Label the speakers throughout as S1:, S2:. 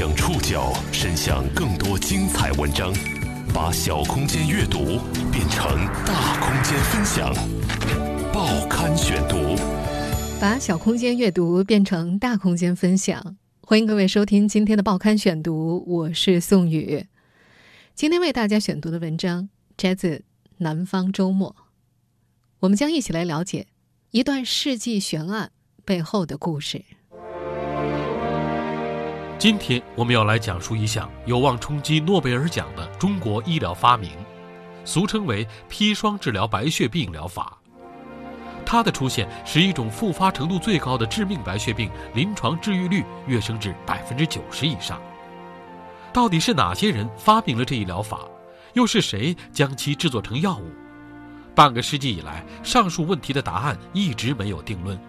S1: 将触角伸向更多精彩文章，把小空间阅读变成大空间分享。报刊选读，
S2: 把小空间阅读变成大空间分享。欢迎各位收听今天的报刊选读，我是宋宇。今天为大家选读的文章摘自《南方周末》，我们将一起来了解一段世纪悬案背后的故事。
S3: 今天我们要来讲述一项有望冲击诺贝尔奖的中国医疗发明，俗称为砒霜治疗白血病疗法。它的出现使一种复发程度最高的致命白血病临床治愈率跃升至百分之九十以上。到底是哪些人发明了这一疗法？又是谁将其制作成药物？半个世纪以来，上述问题的答案一直没有定论。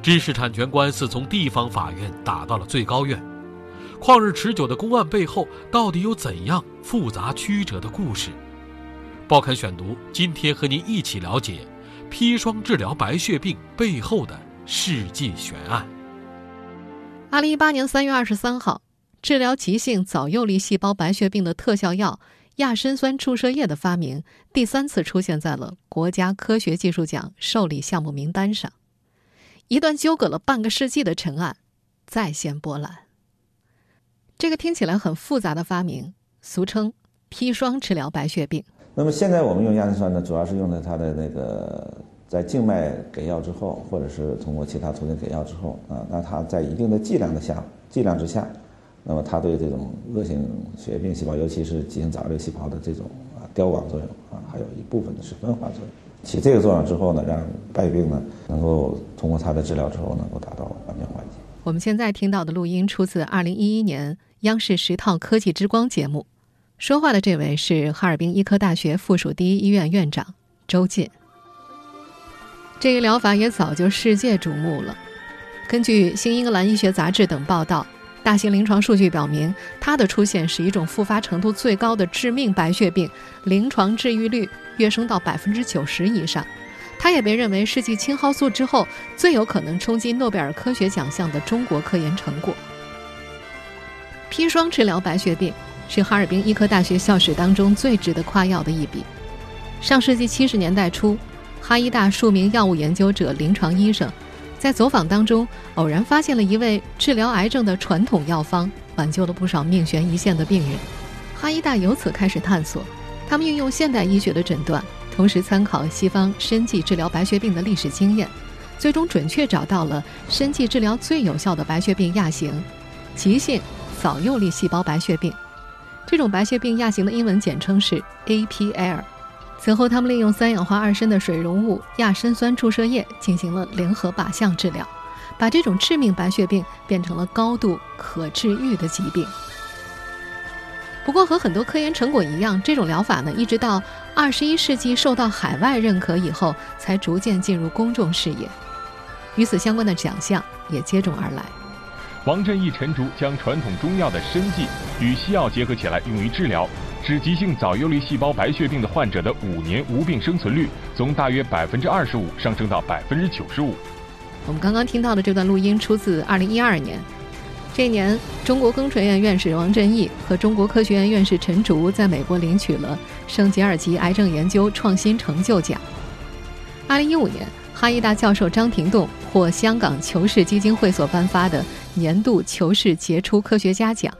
S3: 知识产权官司从地方法院打到了最高院。旷日持久的公案背后，到底有怎样复杂曲折的故事？报刊选读，今天和您一起了解砒霜治疗白血病背后的世纪悬案。
S2: 二零一八年三月二十三号，治疗急性早幼粒细胞白血病的特效药亚砷酸注射液的发明，第三次出现在了国家科学技术奖受理项目名单上。一段纠葛了半个世纪的陈案，再现波澜。这个听起来很复杂的发明，俗称砒霜治疗白血病。
S4: 那么现在我们用亚砷酸呢，主要是用在它的那个在静脉给药之后，或者是通过其他途径给药之后啊，那它在一定的剂量的下剂量之下，那么它对这种恶性血液病细胞，尤其是急性早幼细胞的这种啊凋亡作用啊，还有一部分的是分化作用，起这个作用之后呢，让白血病呢能够通过它的治疗之后能够达到完全缓解。
S2: 我们现在听到的录音出自二零一一年。央视十套科技之光节目，说话的这位是哈尔滨医科大学附属第一医院院长周进。这一疗法也早就世界瞩目了。根据《新英格兰医学杂志》等报道，大型临床数据表明，它的出现使一种复发程度最高的致命白血病临床治愈率跃升到百分之九十以上。它也被认为是继青蒿素之后最有可能冲击诺贝尔科学奖项的中国科研成果。砒霜治疗白血病是哈尔滨医科大学校史当中最值得夸耀的一笔。上世纪七十年代初，哈医大数名药物研究者、临床医生在走访当中偶然发现了一位治疗癌症的传统药方，挽救了不少命悬一线的病人。哈医大由此开始探索，他们运用现代医学的诊断，同时参考西方生剂治疗白血病的历史经验，最终准确找到了生剂治疗最有效的白血病亚型——急性。早幼粒细胞白血病，这种白血病亚型的英文简称是 APL。此后，他们利用三氧化二砷的水溶物亚砷酸注射液进行了联合靶向治疗，把这种致命白血病变成了高度可治愈的疾病。不过，和很多科研成果一样，这种疗法呢，一直到二十一世纪受到海外认可以后，才逐渐进入公众视野。与此相关的奖项也接踵而来。
S5: 王振义、陈竹将传统中药的参剂与西药结合起来，用于治疗，使急性早幼粒细胞白血病的患者的五年无病生存率从大约百分之二十五上升到百分之九十五。
S2: 我们刚刚听到的这段录音出自二零一二年，这一年，中国工程院院士王振义和中国科学院院士陈竹在美国领取了圣吉尔吉癌症研究创新成就奖。二零一五年。哈医大教授张廷栋获香港求是基金会所颁发的年度求是杰出科学家奖。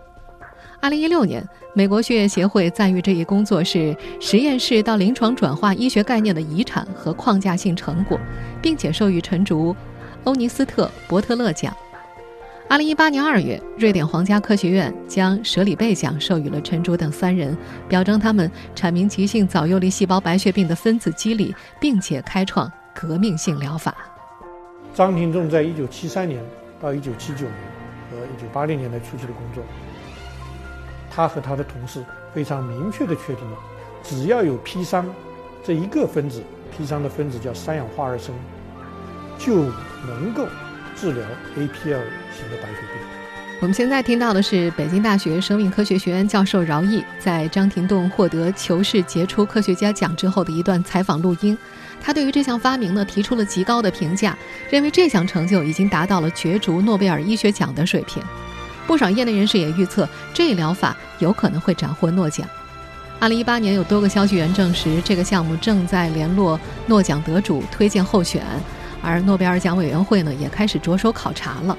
S2: 二零一六年，美国血液协会赞誉这一工作是实验室到临床转化医学概念的遗产和框架性成果，并且授予陈竹欧尼斯特伯特勒奖。二零一八年二月，瑞典皇家科学院将舍里贝奖授予了陈竹等三人，表彰他们阐明急性早幼粒细胞白血病的分子机理，并且开创。革命性疗法。
S6: 张廷仲在一九七三年到一九七九年和一九八零年代初期的工作，他和他的同事非常明确地确定了，只要有砒霜这一个分子，砒霜的分子叫三氧化二砷，就能够治疗 APL 型的白血病。
S2: 我们现在听到的是北京大学生命科学学院教授饶毅在张廷栋获得求是杰出科学家奖之后的一段采访录音。他对于这项发明呢提出了极高的评价，认为这项成就已经达到了角逐诺贝尔医学奖的水平。不少业内人士也预测，这一疗法有可能会斩获诺奖。二零一八年，有多个消息源证实，这个项目正在联络诺奖得主推荐候选，而诺贝尔奖委员会呢，也开始着手考察了。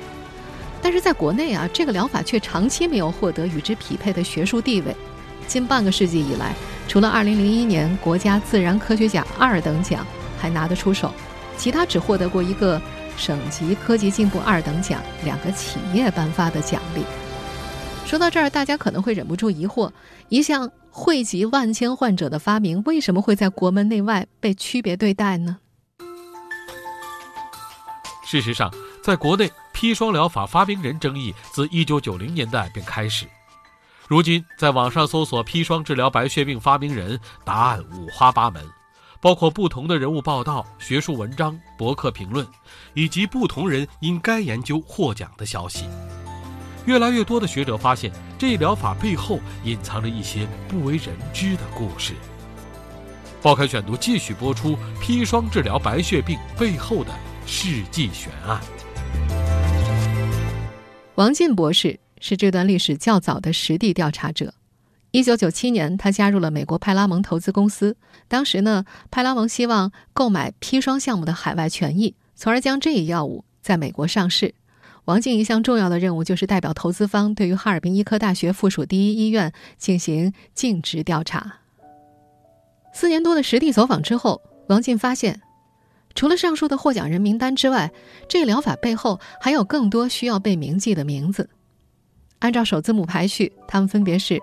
S2: 但是在国内啊，这个疗法却长期没有获得与之匹配的学术地位。近半个世纪以来，除了2001年国家自然科学奖二等奖还拿得出手，其他只获得过一个省级科技进步二等奖、两个企业颁发的奖励。说到这儿，大家可能会忍不住疑惑：一项惠及万千患者的发明，为什么会在国门内外被区别对待呢？
S3: 事实上，在国内。砒霜疗法发明人争议自1990年代便开始，如今在网上搜索砒霜治疗白血病发明人，答案五花八门，包括不同的人物报道、学术文章、博客评论，以及不同人因该研究获奖的消息。越来越多的学者发现，这一疗法背后隐藏着一些不为人知的故事。报刊选读继续播出砒霜治疗白血病背后的世纪悬案。
S2: 王进博士是这段历史较早的实地调查者。一九九七年，他加入了美国派拉蒙投资公司。当时呢，派拉蒙希望购买砒霜项目的海外权益，从而将这一药物在美国上市。王进一项重要的任务就是代表投资方，对于哈尔滨医科大学附属第一医院进行尽职调查。四年多的实地走访之后，王进发现。除了上述的获奖人名单之外，这个疗法背后还有更多需要被铭记的名字。按照首字母排序，他们分别是：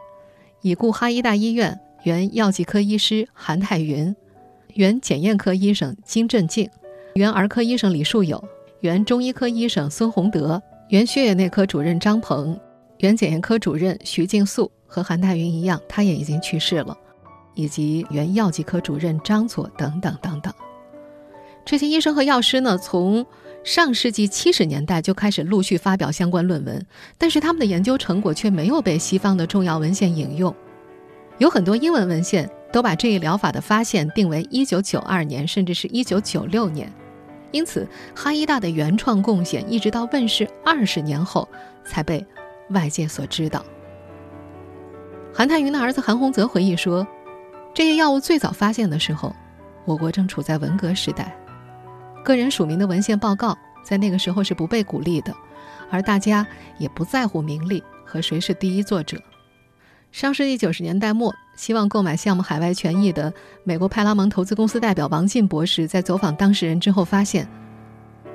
S2: 已故哈医大医院原药剂科医师韩太云，原检验科医生金振静，原儿科医生李树友，原中医科医生孙洪德，原血液内科主任张鹏，原检验科主任徐静素。和韩太云一样，他也已经去世了，以及原药剂科主任张佐等等等等。这些医生和药师呢，从上世纪七十年代就开始陆续发表相关论文，但是他们的研究成果却没有被西方的重要文献引用。有很多英文文献都把这一疗法的发现定为一九九二年，甚至是一九九六年。因此，哈医大的原创贡献一直到问世二十年后才被外界所知道。韩泰云的儿子韩洪泽回忆说：“这些药物最早发现的时候，我国正处在文革时代。”个人署名的文献报告在那个时候是不被鼓励的，而大家也不在乎名利和谁是第一作者。上世纪九十年代末，希望购买项目海外权益的美国派拉蒙投资公司代表王进博士在走访当事人之后发现，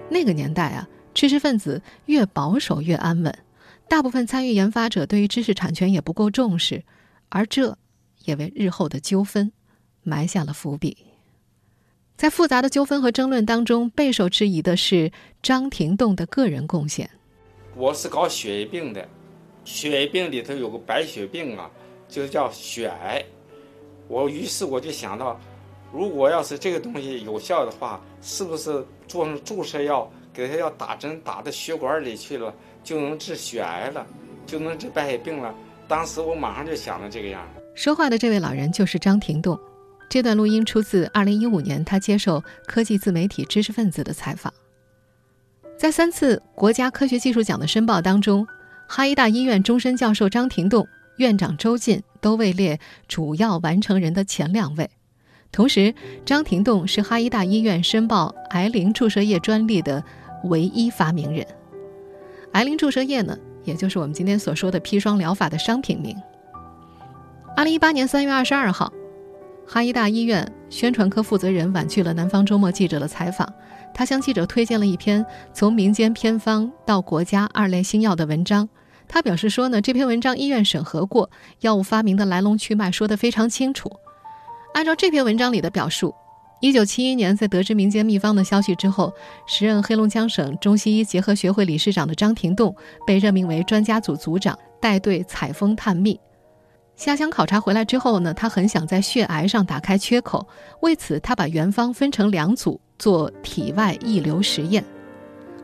S2: 那个年代啊，知识分子越保守越安稳，大部分参与研发者对于知识产权也不够重视，而这也为日后的纠纷埋下了伏笔。在复杂的纠纷和争论当中，备受质疑的是张廷栋的个人贡献。
S7: 我是搞血液病的，血液病里头有个白血病啊，就叫血癌。我于是我就想到，如果要是这个东西有效的话，是不是做成注射药，给他要打针打到血管里去了，就能治血癌了，就能治白血病了？当时我马上就想到这个样。
S2: 说话的这位老人就是张廷栋。这段录音出自2015年，他接受科技自媒体知识分子的采访。在三次国家科学技术奖的申报当中，哈医大医院终身教授张廷栋、院长周进都位列主要完成人的前两位。同时，张廷栋是哈医大医院申报癌灵注射液专利的唯一发明人。癌灵注射液呢，也就是我们今天所说的砒霜疗法的商品名。2018年3月22号。哈医大医院宣传科负责人婉拒了南方周末记者的采访，他向记者推荐了一篇从民间偏方到国家二类新药的文章。他表示说呢，这篇文章医院审核过，药物发明的来龙去脉说得非常清楚。按照这篇文章里的表述，一九七一年在得知民间秘方的消息之后，时任黑龙江省中西医结合学会理事长的张廷栋被任命为专家组组长，带队采风探秘。下乡考察回来之后呢，他很想在血癌上打开缺口，为此他把原方分成两组做体外溢流实验。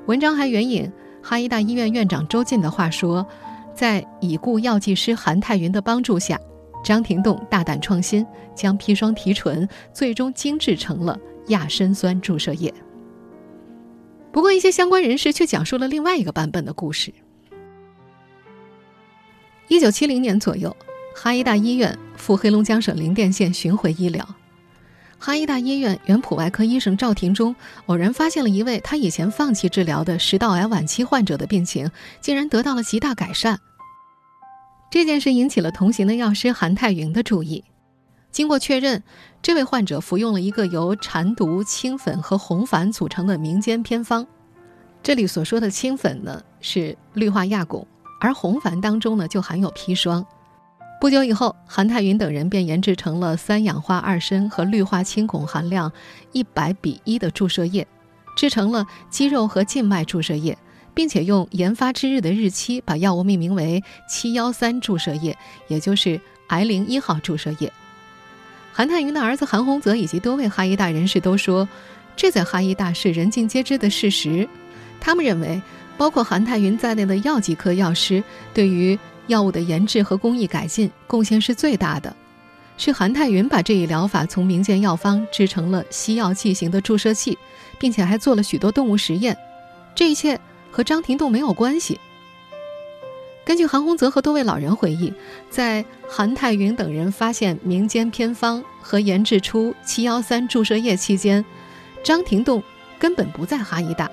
S2: 文章还援引哈医大医院院长周进的话说，在已故药剂师韩泰云的帮助下，张廷栋大胆创新，将砒霜提纯，最终精制成了亚砷酸注射液。不过，一些相关人士却讲述了另外一个版本的故事。一九七零年左右，哈医大医院赴黑龙江省林甸县巡回医疗。哈医大医院原普外科医生赵廷忠偶然发现了一位他以前放弃治疗的食道癌晚期患者的病情，竟然得到了极大改善。这件事引起了同行的药师韩泰云的注意。经过确认，这位患者服用了一个由蝉毒、青粉和红矾组成的民间偏方。这里所说的青粉呢，是氯化亚汞。而红矾当中呢，就含有砒霜。不久以后，韩泰云等人便研制成了三氧化二砷和氯化氢汞含量一百比一的注射液，制成了肌肉和静脉注射液，并且用研发之日的日期把药物命名为七幺三注射液，也就是癌灵一号注射液。韩泰云的儿子韩洪泽以及多位哈医大人士都说，这在哈医大是人尽皆知的事实。他们认为。包括韩泰云在内的药剂科药师对于药物的研制和工艺改进贡献是最大的，是韩泰云把这一疗法从民间药方制成了西药剂型的注射器，并且还做了许多动物实验。这一切和张廷栋没有关系。根据韩洪泽和多位老人回忆，在韩泰云等人发现民间偏方和研制出七幺三注射液期间，张廷栋根本不在哈医大。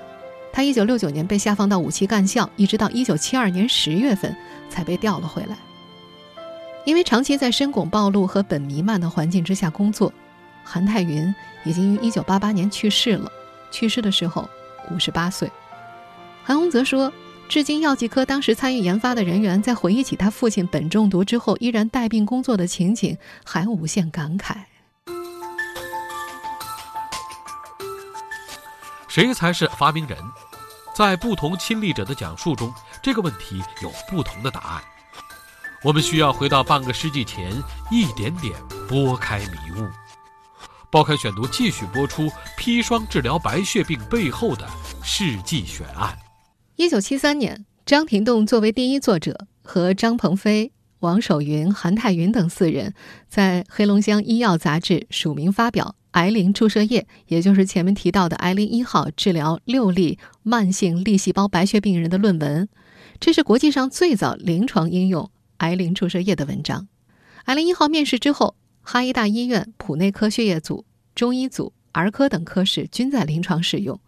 S2: 他一九六九年被下放到武器干校，一直到一九七二年十月份才被调了回来。因为长期在深汞暴露和苯弥漫的环境之下工作，韩太云已经于一九八八年去世了。去世的时候五十八岁。韩洪则说，至今药剂科当时参与研发的人员在回忆起他父亲苯中毒之后依然带病工作的情景，还无限感慨。
S3: 谁才是发明人？在不同亲历者的讲述中，这个问题有不同的答案。我们需要回到半个世纪前，一点点拨开迷雾。报刊选读继续播出砒霜治疗白血病背后的世纪悬案。
S2: 一九七三年，张廷栋作为第一作者，和张鹏飞、王守云、韩泰云等四人，在黑龙江医药杂志署名发表。癌灵注射液，也就是前面提到的癌灵一号，治疗六例慢性粒细胞白血病人的论文，这是国际上最早临床应用癌灵注射液的文章。癌灵一号面世之后，哈医大医院普内科血液组、中医组、儿科等科室均在临床使用。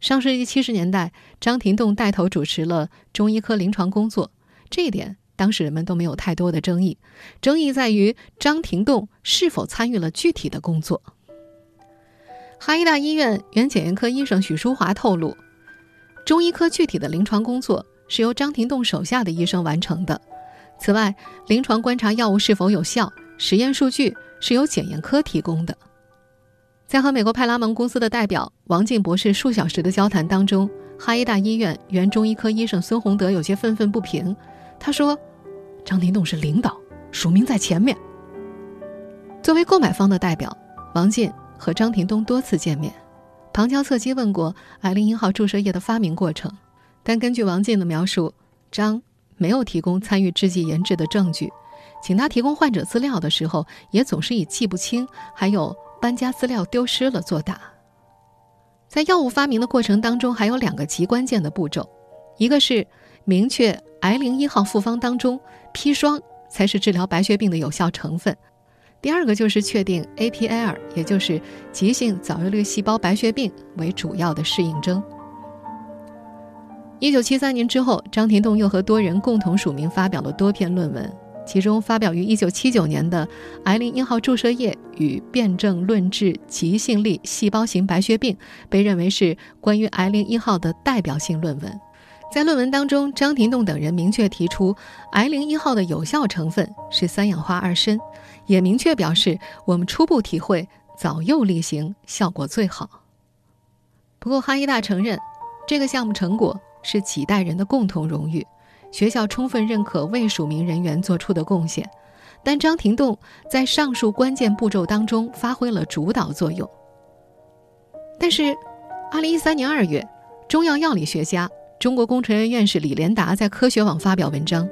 S2: 上世纪七十年代，张廷栋带头主持了中医科临床工作，这一点当时人们都没有太多的争议。争议在于张廷栋是否参与了具体的工作。哈医大医院原检验科医生许淑华透露，中医科具体的临床工作是由张廷栋手下的医生完成的。此外，临床观察药物是否有效，实验数据是由检验科提供的。在和美国派拉蒙公司的代表王静博士数小时的交谈当中，哈医大医院原中医科医生孙洪德有些愤愤不平。他说：“张廷栋是领导，署名在前面。”作为购买方的代表，王进。和张廷东多次见面，旁敲侧击问过癌灵一号注射液的发明过程，但根据王进的描述，张没有提供参与制剂研制的证据，请他提供患者资料的时候，也总是以记不清，还有搬家资料丢失了作答。在药物发明的过程当中，还有两个极关键的步骤，一个是明确癌灵一号复方当中砒霜才是治疗白血病的有效成分。第二个就是确定 APL，也就是急性早幼粒细胞白血病为主要的适应症。一九七三年之后，张廷栋又和多人共同署名发表了多篇论文，其中发表于一九七九年的《癌灵一号注射液与辩证论治急性粒细胞型白血病》被认为是关于癌灵一号的代表性论文。在论文当中，张廷栋等人明确提出，癌灵一号的有效成分是三氧化二砷。也明确表示，我们初步体会早幼例行效果最好。不过，哈医大承认，这个项目成果是几代人的共同荣誉，学校充分认可未署名人员做出的贡献。但张廷栋在上述关键步骤当中发挥了主导作用。但是，二零一三年二月，中药药理学家、中国工程院院士李连达在科学网发表文章。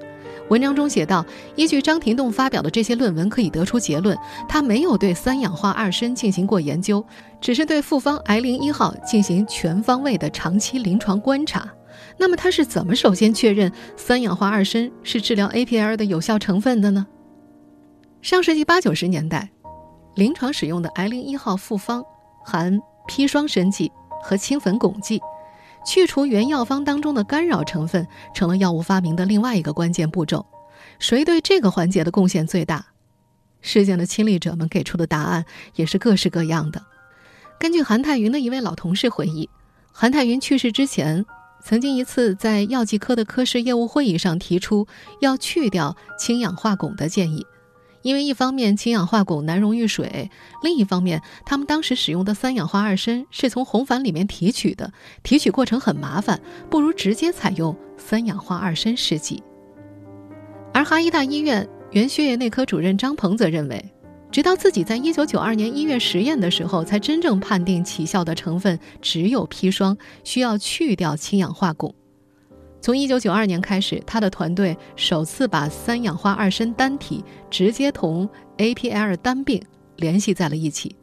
S2: 文章中写道：“依据张廷栋发表的这些论文，可以得出结论，他没有对三氧化二砷进行过研究，只是对复方癌灵一号进行全方位的长期临床观察。那么他是怎么首先确认三氧化二砷是治疗 APL 的有效成分的呢？上世纪八九十年代，临床使用的 I 零一号复方含砒霜砷剂和氢粉汞剂，去除原药方当中的干扰成分，成了药物发明的另外一个关键步骤。谁对这个环节的贡献最大？事件的亲历者们给出的答案也是各式各样的。根据韩泰云的一位老同事回忆，韩泰云去世之前，曾经一次在药剂科的科室业务会议上提出要去掉氢氧化汞的建议，因为一方面氢氧化汞难溶于水，另一方面他们当时使用的三氧化二砷是从红矾里面提取的，提取过程很麻烦，不如直接采用三氧化二砷试剂。而哈医大医院原血液内科主任张鹏则认为，直到自己在一九九二年一月实验的时候，才真正判定起效的成分只有砒霜，需要去掉氢氧化汞。从一九九二年开始，他的团队首次把三氧化二砷单体直接同 APL 单病联系在了一起，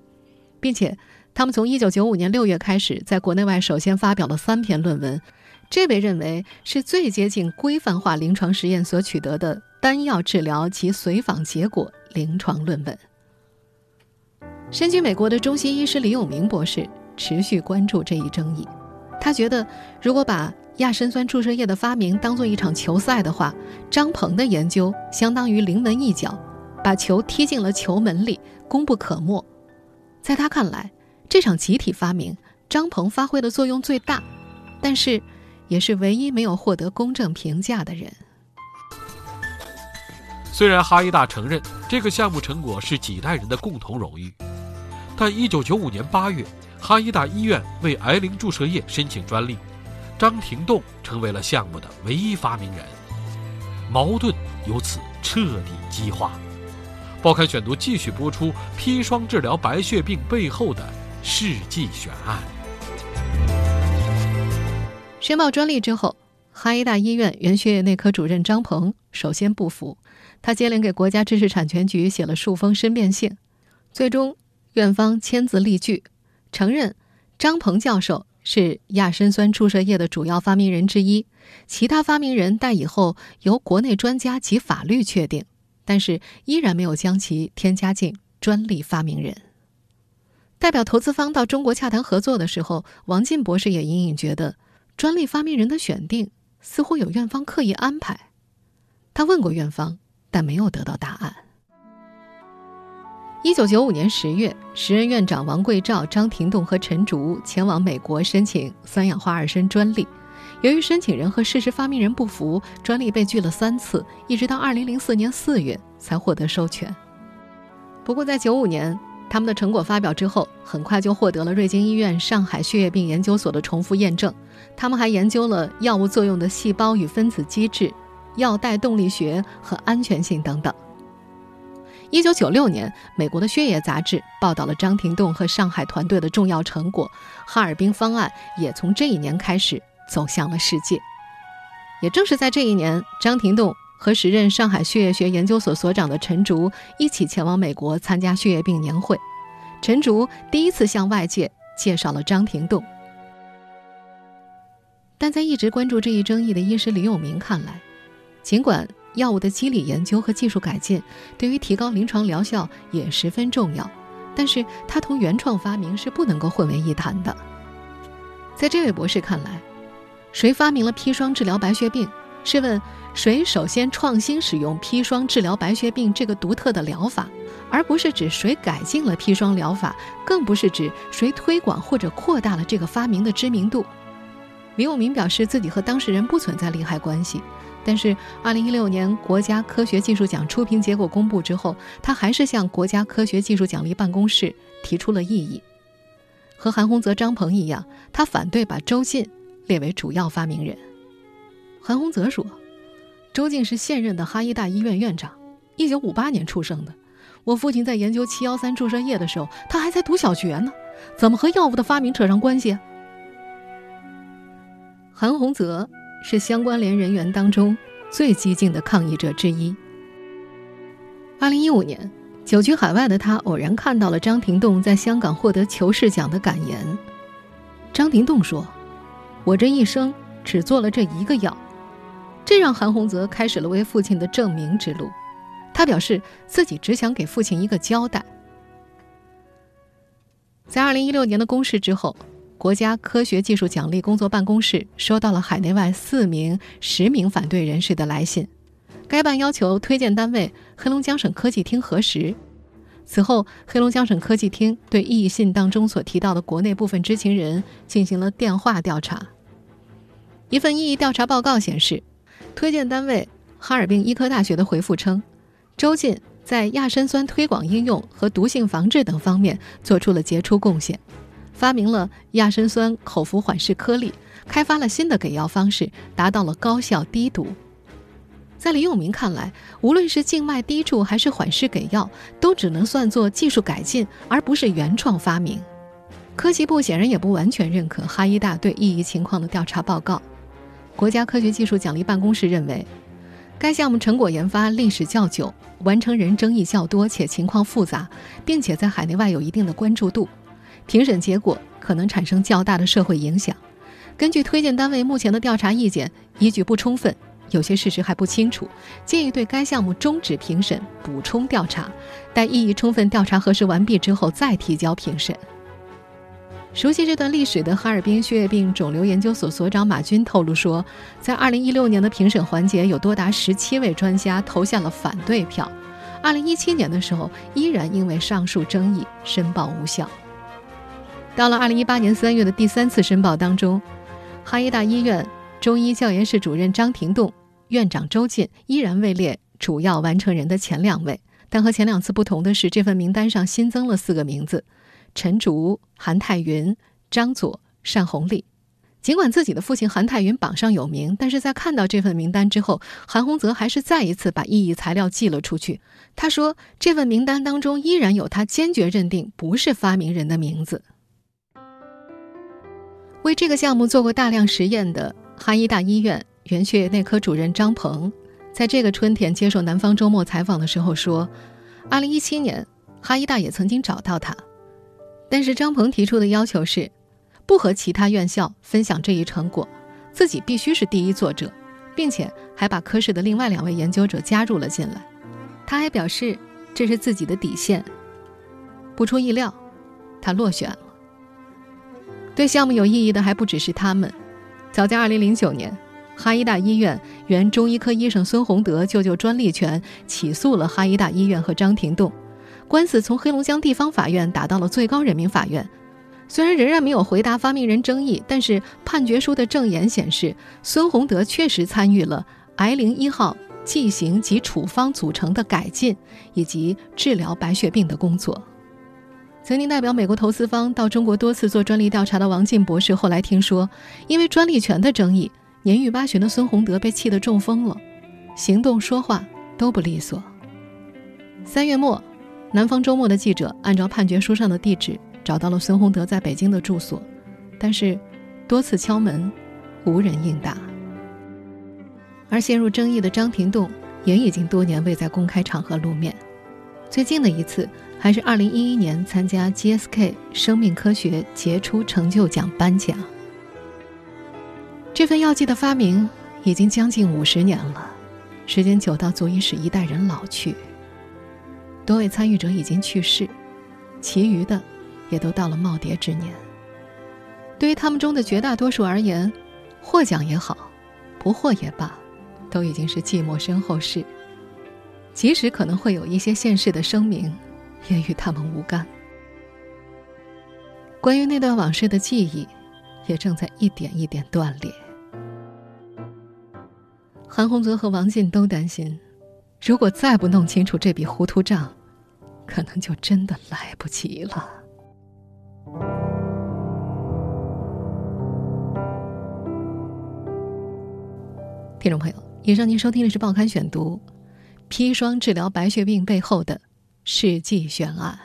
S2: 并且他们从一九九五年六月开始，在国内外首先发表了三篇论文。这被认为是最接近规范化临床实验所取得的单药治疗及随访结果临床论文。身居美国的中西医师李永明博士持续关注这一争议。他觉得，如果把亚砷酸注射液的发明当做一场球赛的话，张鹏的研究相当于临门一脚，把球踢进了球门里，功不可没。在他看来，这场集体发明，张鹏发挥的作用最大，但是。也是唯一没有获得公正评价的人。
S3: 虽然哈医大承认这个项目成果是几代人的共同荣誉，但1995年8月，哈医大医院为癌灵注射液申请专利，张廷栋成为了项目的唯一发明人，矛盾由此彻底激化。报刊选读继续播出砒霜治疗白血病背后的世纪悬案。
S2: 申报专利之后，哈医大医院原血液内科主任张鹏首先不服，他接连给国家知识产权局写了数封申辩信，最终院方签字立据，承认张鹏教授是亚砷酸注射液的主要发明人之一，其他发明人待以后由国内专家及法律确定，但是依然没有将其添加进专利发明人。代表投资方到中国洽谈合作的时候，王进博士也隐隐觉得。专利发明人的选定似乎有院方刻意安排，他问过院方，但没有得到答案。一九九五年十月，时任院长王贵照、张廷栋和陈竹前往美国申请三氧化二砷专利，由于申请人和事实发明人不符，专利被拒了三次，一直到二零零四年四月才获得授权。不过在九五年。他们的成果发表之后，很快就获得了瑞金医院上海血液病研究所的重复验证。他们还研究了药物作用的细胞与分子机制、药代动力学和安全性等等。一九九六年，美国的血液杂志报道了张廷栋和上海团队的重要成果，哈尔滨方案也从这一年开始走向了世界。也正是在这一年，张廷栋。和时任上海血液学研究所所长的陈竹一起前往美国参加血液病年会，陈竹第一次向外界介绍了张廷栋。但在一直关注这一争议的医师李永明看来，尽管药物的机理研究和技术改进对于提高临床疗效也十分重要，但是它同原创发明是不能够混为一谈的。在这位博士看来，谁发明了砒霜治疗白血病？试问？谁首先创新使用砒霜治疗白血病这个独特的疗法，而不是指谁改进了砒霜疗法，更不是指谁推广或者扩大了这个发明的知名度。李永明表示自己和当事人不存在利害关系，但是2016年国家科学技术奖初评结果公布之后，他还是向国家科学技术奖励办公室提出了异议。和韩洪泽、张鹏一样，他反对把周进列为主要发明人。韩洪泽说。周进是现任的哈医大医院院长，一九五八年出生的。我父亲在研究七幺三注射液的时候，他还在读小学呢，怎么和药物的发明扯上关系？韩洪泽是相关联人员当中最激进的抗议者之一。二零一五年，久居海外的他偶然看到了张廷栋在香港获得求是奖的感言。张廷栋说：“我这一生只做了这一个药，这让韩洪泽开始了为父亲的证明之路。他表示自己只想给父亲一个交代。在二零一六年的公示之后，国家科学技术奖励工作办公室收到了海内外四名、十名反对人士的来信，该办要求推荐单位黑龙江省科技厅核实。此后，黑龙江省科技厅对异议信当中所提到的国内部分知情人进行了电话调查。一份异议调查报告显示，推荐单位哈尔滨医科大学的回复称，周进。在亚砷酸推广应用和毒性防治等方面做出了杰出贡献，发明了亚砷酸口服缓释颗粒，开发了新的给药方式，达到了高效低毒。在李永明看来，无论是静脉滴注还是缓释给药，都只能算作技术改进，而不是原创发明。科技部显然也不完全认可哈医大对异议情况的调查报告。国家科学技术奖励办公室认为。该项目成果研发历史较久，完成人争议较多，且情况复杂，并且在海内外有一定的关注度。评审结果可能产生较大的社会影响。根据推荐单位目前的调查意见，依据不充分，有些事实还不清楚，建议对该项目终止评审，补充调查，待异议充分调查核实完毕之后再提交评审。熟悉这段历史的哈尔滨血液病肿瘤研究所所长马军透露说，在2016年的评审环节，有多达17位专家投下了反对票。2017年的时候，依然因为上述争议申报无效。到了2018年3月的第三次申报当中，哈医大医院中医教研室主任张廷栋、院长周进依然位列主要完成人的前两位，但和前两次不同的是，这份名单上新增了四个名字。陈竹、韩泰云、张佐、单红利，尽管自己的父亲韩泰云榜上有名，但是在看到这份名单之后，韩洪泽还是再一次把异议材料寄了出去。他说，这份名单当中依然有他坚决认定不是发明人的名字。为这个项目做过大量实验的哈医大医院原血液内科主任张鹏，在这个春天接受《南方周末》采访的时候说，2017年哈医大也曾经找到他。但是张鹏提出的要求是，不和其他院校分享这一成果，自己必须是第一作者，并且还把科室的另外两位研究者加入了进来。他还表示这是自己的底线。不出意料，他落选。对项目有意义的还不只是他们。早在2009年，哈医大医院原中医科医生孙洪德就就专利权起诉了哈医大医院和张廷栋。官司从黑龙江地方法院打到了最高人民法院，虽然仍然没有回答发明人争议，但是判决书的证言显示，孙洪德确实参与了癌零一号剂型及处方组成的改进以及治疗白血病的工作。曾经代表美国投资方到中国多次做专利调查的王进博士，后来听说，因为专利权的争议，年逾八旬的孙洪德被气得中风了，行动说话都不利索。三月末。南方周末的记者按照判决书上的地址找到了孙洪德在北京的住所，但是多次敲门，无人应答。而陷入争议的张廷栋也已经多年未在公开场合露面，最近的一次还是2011年参加 GSK 生命科学杰出成就奖颁奖。这份药剂的发明已经将近五十年了，时间久到足以使一代人老去。多位参与者已经去世，其余的也都到了耄耋之年。对于他们中的绝大多数而言，获奖也好，不获也罢，都已经是寂寞身后事。即使可能会有一些现世的声明，也与他们无干。关于那段往事的记忆，也正在一点一点断裂。韩洪泽和王进都担心。如果再不弄清楚这笔糊涂账，可能就真的来不及了。听众朋友，以上您收听的是《报刊选读》，砒霜治疗白血病背后的世纪悬案。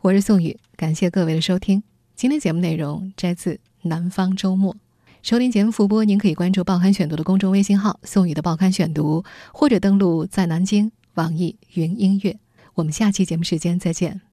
S2: 我是宋宇，感谢各位的收听。今天节目内容摘自《南方周末》。收听节目复播，您可以关注《报刊选读》的公众微信号“宋宇的报刊选读”，或者登录在南京网易云音乐。我们下期节目时间再见。